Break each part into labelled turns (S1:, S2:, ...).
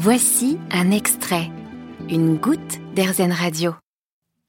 S1: Voici un extrait, une goutte d'Airzen Radio.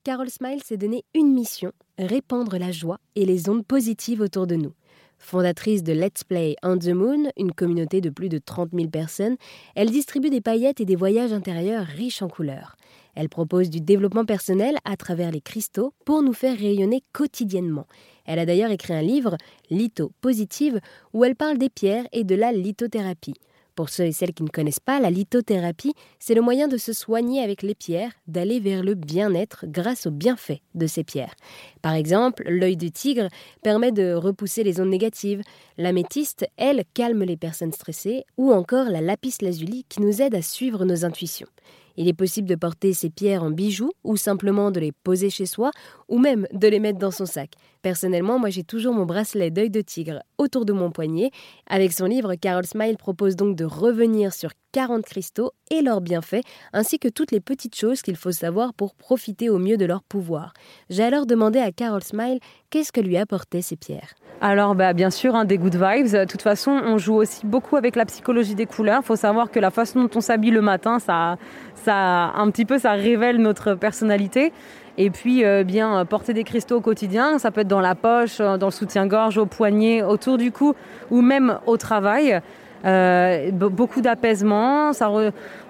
S2: Carol Smile s'est donné une mission, répandre la joie et les ondes positives autour de nous. Fondatrice de Let's Play on the Moon, une communauté de plus de 30 000 personnes, elle distribue des paillettes et des voyages intérieurs riches en couleurs. Elle propose du développement personnel à travers les cristaux pour nous faire rayonner quotidiennement. Elle a d'ailleurs écrit un livre, Litho Positive, où elle parle des pierres et de la lithothérapie. Pour ceux et celles qui ne connaissent pas, la lithothérapie, c'est le moyen de se soigner avec les pierres, d'aller vers le bien-être grâce aux bienfaits de ces pierres. Par exemple, l'œil de tigre permet de repousser les ondes négatives, l'améthyste, elle, calme les personnes stressées, ou encore la lapis lazuli qui nous aide à suivre nos intuitions. Il est possible de porter ces pierres en bijoux ou simplement de les poser chez soi ou même de les mettre dans son sac. Personnellement, moi j'ai toujours mon bracelet d'œil de tigre autour de mon poignet. Avec son livre, Carol Smile propose donc de revenir sur 40 cristaux et leurs bienfaits, ainsi que toutes les petites choses qu'il faut savoir pour profiter au mieux de leur pouvoir. J'ai alors demandé à Carol Smile qu'est-ce que lui apportaient ces pierres.
S3: Alors, bah, bien sûr, hein, des good vibes. De toute façon, on joue aussi beaucoup avec la psychologie des couleurs. Il faut savoir que la façon dont on s'habille le matin, ça, ça, un petit peu, ça révèle notre personnalité. Et puis, euh, bien, porter des cristaux au quotidien, ça peut être dans la poche, dans le soutien-gorge, au poignet, autour du cou ou même au travail. Euh, beaucoup d'apaisement.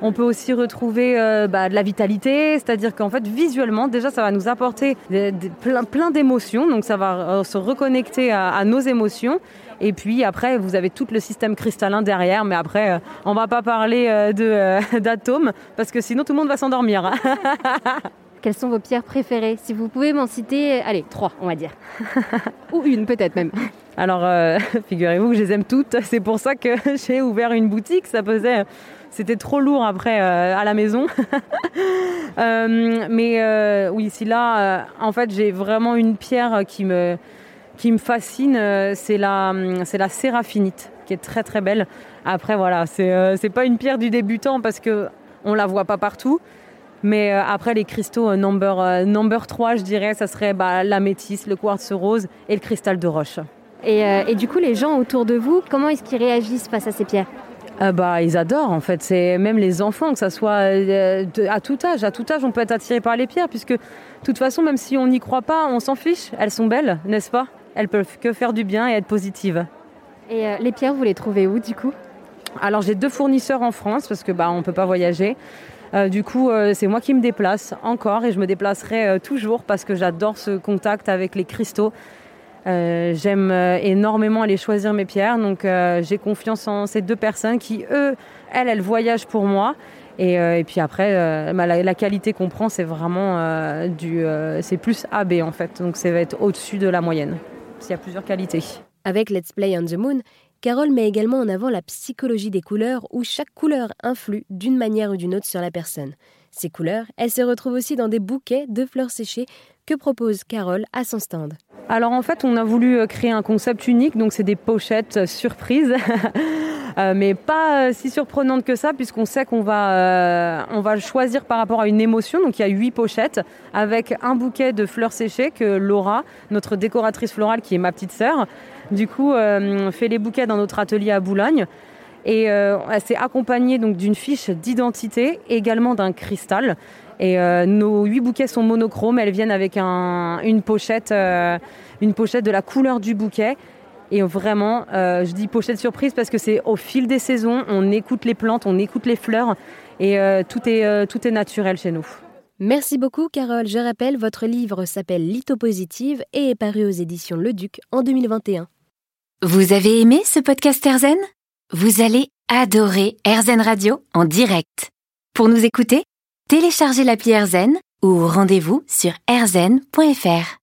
S3: On peut aussi retrouver euh, bah, de la vitalité, c'est-à-dire qu'en fait visuellement déjà ça va nous apporter plein, d'émotions, donc ça va euh, se reconnecter à, nos émotions. Et puis après, vous avez tout le système cristallin derrière, mais après, on va pas parler d'atomes parce que sinon tout le monde va s'endormir.
S2: Quelles sont vos pierres préférées? Si vous pouvez m'en citer, allez, trois, on va dire. Ou une peut-être même.
S3: Alors, euh, figurez-vous que je les aime toutes. C'est pour ça que j'ai ouvert une boutique. Ça faisait, c'était trop lourd après euh, à la maison. Euh, mais oui, ici là, en fait, j'ai vraiment une pierre qui me, qui me fascine. C'est la, c'est la séraphinite, qui est très très belle. Après, voilà, c'est, c'est pas une pierre du débutant parce que on la voit pas partout. Mais après, les cristaux number, number 3, je dirais, ça serait bah, l'améthyste, le quartz rose et le cristal de roche.
S2: Euh, et, du coup, les gens autour de vous, comment est-ce qu'ils réagissent face à ces pierres?
S3: Euh, bah, ils adorent en fait. C'est même les enfants, que ça soit euh, à tout âge. À tout âge, on peut être attiré par les pierres, puisque de toute façon, même si on n'y croit pas, on s'en fiche. Elles sont belles, n'est-ce pas? Elles peuvent que faire du bien et être positives.
S2: Et les pierres, vous les trouvez où du coup?
S3: Alors j'ai deux fournisseurs en France parce que bah on peut pas voyager. du coup, c'est moi qui me déplace encore et je me déplacerai toujours parce que j'adore ce contact avec les cristaux. Euh, j'aime euh, énormément aller choisir mes pierres, donc euh, j'ai confiance en ces deux personnes qui, eux, elles, elles voyagent pour moi. Et, puis après, bah, la, qualité qu'on prend, c'est vraiment du, c'est plus AB en fait, donc ça va être au-dessus de la moyenne. Il y a plusieurs qualités.
S2: Avec Let's Play on the Moon, Carole met également en avant la psychologie des couleurs où chaque couleur influe d'une manière ou d'une autre sur la personne. Ces couleurs, elles se retrouvent aussi dans des bouquets de fleurs séchées que propose Carole à son stand.
S3: Alors en fait, on a voulu euh, créer un concept unique, donc c'est des pochettes euh, surprises. Euh, mais pas si surprenantes que ça, puisqu'on sait qu'on va, va choisir par rapport à une émotion. Donc il y a huit pochettes avec un bouquet de fleurs séchées que Laura, notre décoratrice florale, qui est ma petite sœur, du coup, fait les bouquets dans notre atelier à Boulogne. Et elle s'est accompagnée d'une fiche d'identité, également d'un cristal. Et euh, nos huit bouquets sont monochromes. Elles viennent avec une pochette, euh, une pochette de la couleur du bouquet. Et vraiment, euh, je dis pochette surprise parce que c'est au fil des saisons, on écoute les plantes, on écoute les fleurs et tout, est, tout est naturel chez nous.
S2: Merci beaucoup Carole. Je rappelle, votre livre s'appelle Lithopositive et est paru aux éditions Le Duc en 2021.
S1: Vous avez aimé ce podcast Erzen Vous allez adorer Erzen Radio en direct. Pour nous écouter, téléchargez l'appli AirZen ou rendez-vous sur airzen.fr.